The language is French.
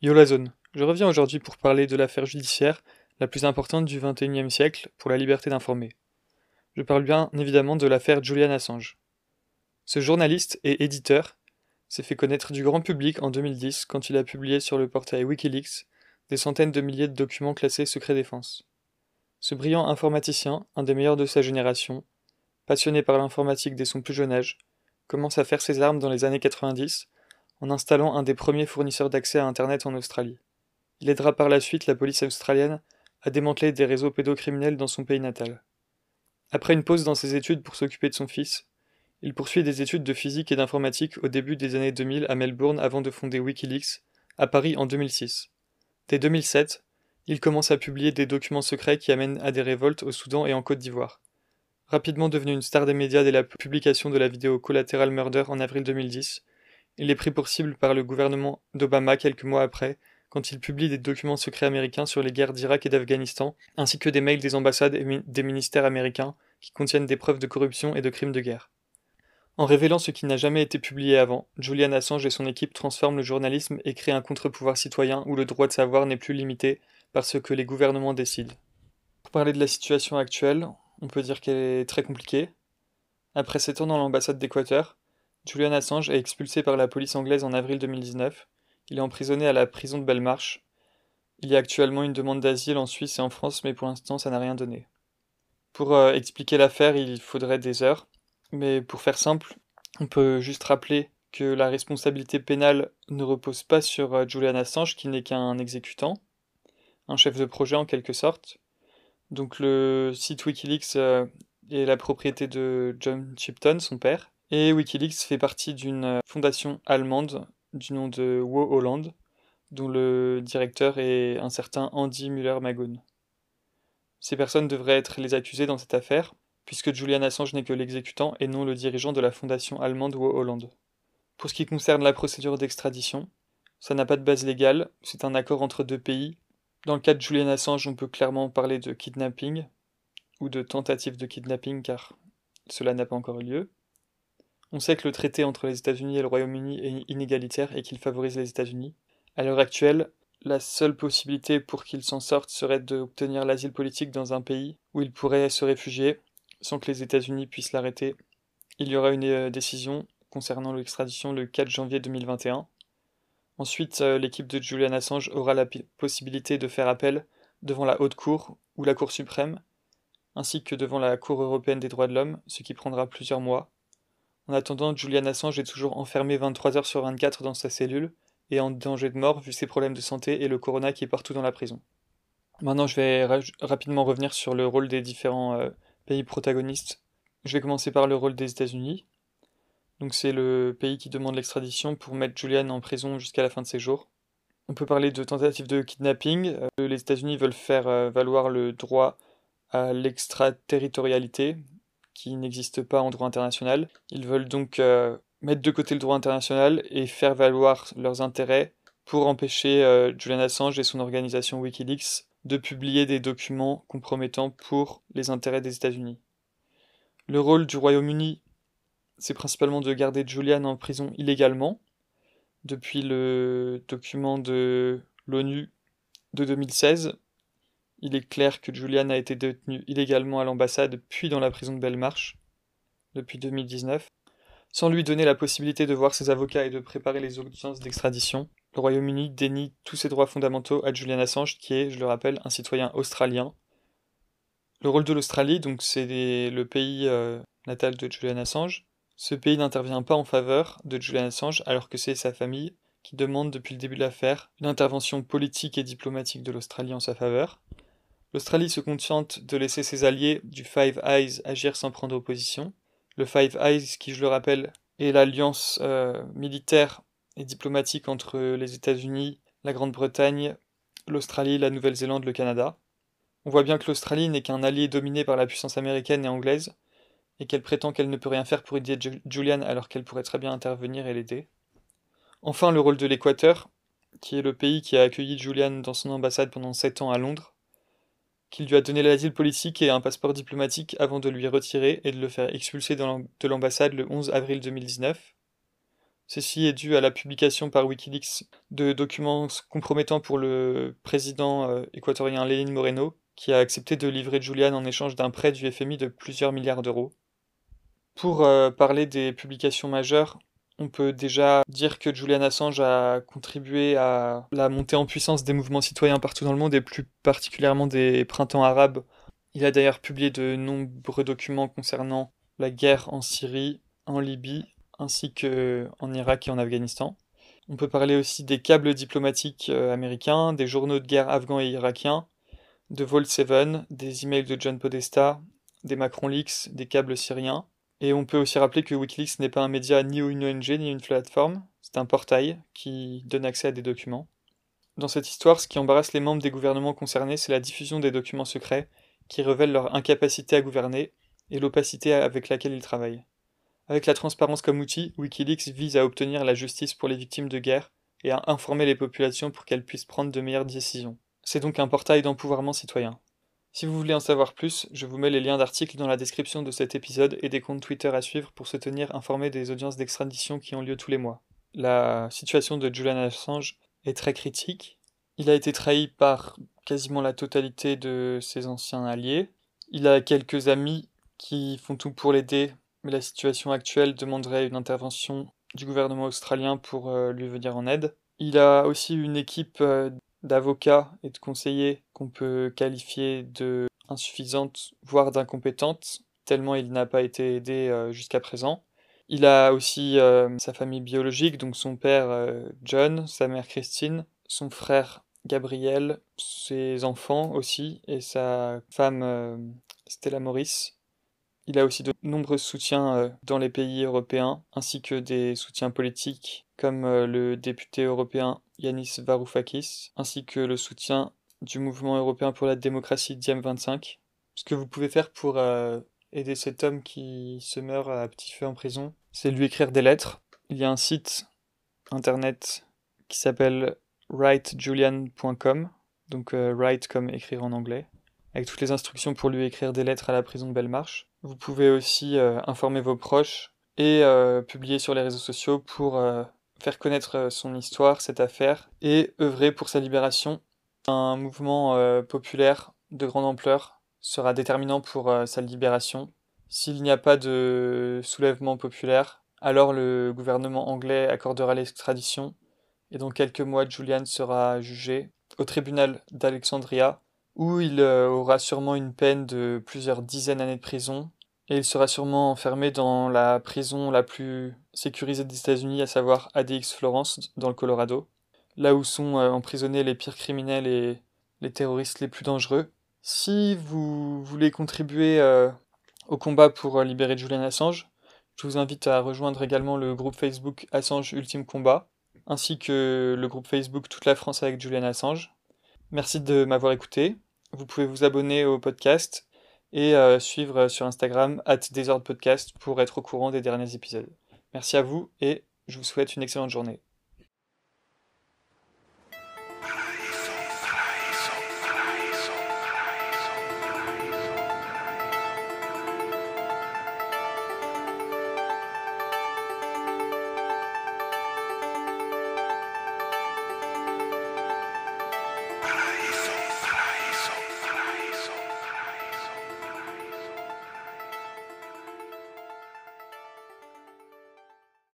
Yo la zone, je reviens aujourd'hui pour parler de l'affaire judiciaire la plus importante du XXIe siècle pour la liberté d'informer. Je parle bien évidemment de l'affaire Julian Assange. Ce journaliste et éditeur s'est fait connaître du grand public en 2010 quand il a publié sur le portail Wikileaks des centaines de milliers de documents classés secret défense. Ce brillant informaticien, un des meilleurs de sa génération, passionné par l'informatique dès son plus jeune âge, commence à faire ses armes dans les années 90 en installant un des premiers fournisseurs d'accès à Internet en Australie. Il aidera par la suite la police australienne à démanteler des réseaux pédocriminels dans son pays natal. Après une pause dans ses études pour s'occuper de son fils, il poursuit des études de physique et d'informatique au début des années 2000 à Melbourne avant de fonder Wikileaks, à Paris en 2006. Dès 2007, il commence à publier des documents secrets qui amènent à des révoltes au Soudan et en Côte d'Ivoire. Rapidement devenu une star des médias dès la publication de la vidéo Collateral Murder en avril 2010, il est pris pour cible par le gouvernement d'Obama quelques mois après, quand il publie des documents secrets américains sur les guerres d'Irak et d'Afghanistan, ainsi que des mails des ambassades et des ministères américains qui contiennent des preuves de corruption et de crimes de guerre. En révélant ce qui n'a jamais été publié avant, Julian Assange et son équipe transforment le journalisme et créent un contre-pouvoir citoyen où le droit de savoir n'est plus limité par ce que les gouvernements décident. Pour parler de la situation actuelle, on peut dire qu'elle est très compliquée. Après sept ans dans l'ambassade d'Équateur, Julian Assange est expulsé par la police anglaise en avril 2019. Il est emprisonné à la prison de Belmarsh. Il y a actuellement une demande d'asile en Suisse et en France, mais pour l'instant ça n'a rien donné. Pour euh, expliquer l'affaire, il faudrait des heures. Mais pour faire simple, on peut juste rappeler que la responsabilité pénale ne repose pas sur euh, Julian Assange qui n'est qu'un exécutant, un chef de projet en quelque sorte. Donc le site Wikileaks euh, est la propriété de John Chipton, son père, et Wikileaks fait partie d'une euh, fondation allemande du nom de Wo Holland, dont le directeur est un certain Andy Müller-Magoon. Ces personnes devraient être les accusées dans cette affaire, puisque Julian Assange n'est que l'exécutant et non le dirigeant de la fondation allemande ou Hollande. Pour ce qui concerne la procédure d'extradition, ça n'a pas de base légale, c'est un accord entre deux pays. Dans le cas de Julian Assange, on peut clairement parler de kidnapping, ou de tentative de kidnapping car cela n'a pas encore eu lieu. On sait que le traité entre les États-Unis et le Royaume-Uni est inégalitaire et qu'il favorise les États-Unis. À l'heure actuelle, la seule possibilité pour qu'il s'en sorte serait d'obtenir l'asile politique dans un pays où il pourrait se réfugier, sans que les États-Unis puissent l'arrêter. Il y aura une euh, décision concernant l'extradition le 4 janvier 2021. Ensuite, euh, l'équipe de Julian Assange aura la possibilité de faire appel devant la Haute Cour ou la Cour suprême, ainsi que devant la Cour européenne des droits de l'homme, ce qui prendra plusieurs mois. En attendant, Julian Assange est toujours enfermé 23 heures sur 24 dans sa cellule et en danger de mort vu ses problèmes de santé et le corona qui est partout dans la prison. Maintenant, je vais rapidement revenir sur le rôle des différents euh, pays protagonistes. Je vais commencer par le rôle des États-Unis. Donc c'est le pays qui demande l'extradition pour mettre Julian en prison jusqu'à la fin de ses jours. On peut parler de tentative de kidnapping. Euh, les États-Unis veulent faire euh, valoir le droit à l'extraterritorialité, qui n'existe pas en droit international. Ils veulent donc euh, mettre de côté le droit international et faire valoir leurs intérêts pour empêcher Julian Assange et son organisation Wikileaks de publier des documents compromettants pour les intérêts des États-Unis. Le rôle du Royaume-Uni, c'est principalement de garder Julian en prison illégalement. Depuis le document de l'ONU de 2016, il est clair que Julian a été détenu illégalement à l'ambassade puis dans la prison de Belmarsh depuis 2019, sans lui donner la possibilité de voir ses avocats et de préparer les audiences d'extradition le Royaume-Uni dénie tous ses droits fondamentaux à Julian Assange, qui est, je le rappelle, un citoyen australien. Le rôle de l'Australie, donc c'est le pays euh, natal de Julian Assange. Ce pays n'intervient pas en faveur de Julian Assange, alors que c'est sa famille qui demande depuis le début de l'affaire une intervention politique et diplomatique de l'Australie en sa faveur. L'Australie se contente de laisser ses alliés du Five Eyes agir sans prendre opposition. Le Five Eyes, qui je le rappelle, est l'alliance euh, militaire et diplomatique entre les États-Unis, la Grande-Bretagne, l'Australie, la Nouvelle-Zélande, le Canada. On voit bien que l'Australie n'est qu'un allié dominé par la puissance américaine et anglaise, et qu'elle prétend qu'elle ne peut rien faire pour aider Julian alors qu'elle pourrait très bien intervenir et l'aider. Enfin, le rôle de l'Équateur, qui est le pays qui a accueilli Julian dans son ambassade pendant sept ans à Londres, qui lui a donné l'asile politique et un passeport diplomatique avant de lui retirer et de le faire expulser de l'ambassade le 11 avril 2019. Ceci est dû à la publication par Wikileaks de documents compromettants pour le président euh, équatorien Lénine Moreno, qui a accepté de livrer Julian en échange d'un prêt du FMI de plusieurs milliards d'euros. Pour euh, parler des publications majeures, on peut déjà dire que Julian Assange a contribué à la montée en puissance des mouvements citoyens partout dans le monde et plus particulièrement des printemps arabes. Il a d'ailleurs publié de nombreux documents concernant la guerre en Syrie, en Libye, ainsi qu'en Irak et en Afghanistan. On peut parler aussi des câbles diplomatiques euh, américains, des journaux de guerre afghans et irakiens, de Vol 7, des emails de John Podesta, des Macron Leaks, des câbles syriens. Et on peut aussi rappeler que Wikileaks n'est pas un média ni une ONG ni une plateforme, c'est un portail qui donne accès à des documents. Dans cette histoire, ce qui embarrasse les membres des gouvernements concernés, c'est la diffusion des documents secrets qui révèlent leur incapacité à gouverner et l'opacité avec laquelle ils travaillent. Avec la transparence comme outil, Wikileaks vise à obtenir la justice pour les victimes de guerre et à informer les populations pour qu'elles puissent prendre de meilleures décisions. C'est donc un portail d'empouvoirment citoyen. Si vous voulez en savoir plus, je vous mets les liens d'articles dans la description de cet épisode et des comptes Twitter à suivre pour se tenir informé des audiences d'extradition qui ont lieu tous les mois. La situation de Julian Assange est très critique. Il a été trahi par quasiment la totalité de ses anciens alliés. Il a quelques amis qui font tout pour l'aider, mais la situation actuelle demanderait une intervention du gouvernement australien pour euh, lui venir en aide. Il a aussi une équipe euh, d'avocats et de conseillers qu'on peut qualifier de insuffisante, voire d'incompétente, tellement il n'a pas été aidé euh, jusqu'à présent. Il a aussi euh, sa famille biologique, donc son père euh, John, sa mère Christine, son frère Gabriel, ses enfants aussi, et sa femme Stella Maurice. Il a aussi de nombreux soutiens dans les pays européens, ainsi que des soutiens politiques, comme le député européen Yanis Varoufakis, ainsi que le soutien du mouvement européen pour la démocratie Diem25. Ce que vous pouvez faire pour euh, aider cet homme qui se meurt à petit feu en prison, c'est lui écrire des lettres. Il y a un site internet qui s'appelle writejulian.com, donc euh, write comme écrire en anglais, avec toutes les instructions pour lui écrire des lettres à la prison de Belmarsh. Vous pouvez aussi euh, informer vos proches et publier sur les réseaux sociaux pour faire connaître son histoire, cette affaire, et œuvrer pour sa libération. Un mouvement euh, populaire de grande ampleur sera déterminant pour euh, sa libération. S'il n'y a pas de soulèvement populaire, alors le gouvernement anglais accordera l'extradition, et dans quelques mois Julian sera jugé au tribunal d'Alexandria, où il aura sûrement une peine de plusieurs dizaines d'années de prison, et il sera sûrement enfermé dans la prison la plus sécurisée des États-Unis, à savoir ADX Florence, dans le Colorado, là où sont euh, emprisonnés les pires criminels et les terroristes les plus dangereux. Si vous voulez contribuer euh, au combat pour euh, libérer Julian Assange, je vous invite à rejoindre également le groupe Facebook Assange Ultime Combat, ainsi que le groupe Facebook Toute la France avec Julian Assange. Merci de m'avoir écouté. Vous pouvez vous abonner au podcast et suivre sur Instagram at Podcast pour être au courant des derniers épisodes. Merci à vous et je vous souhaite une excellente journée.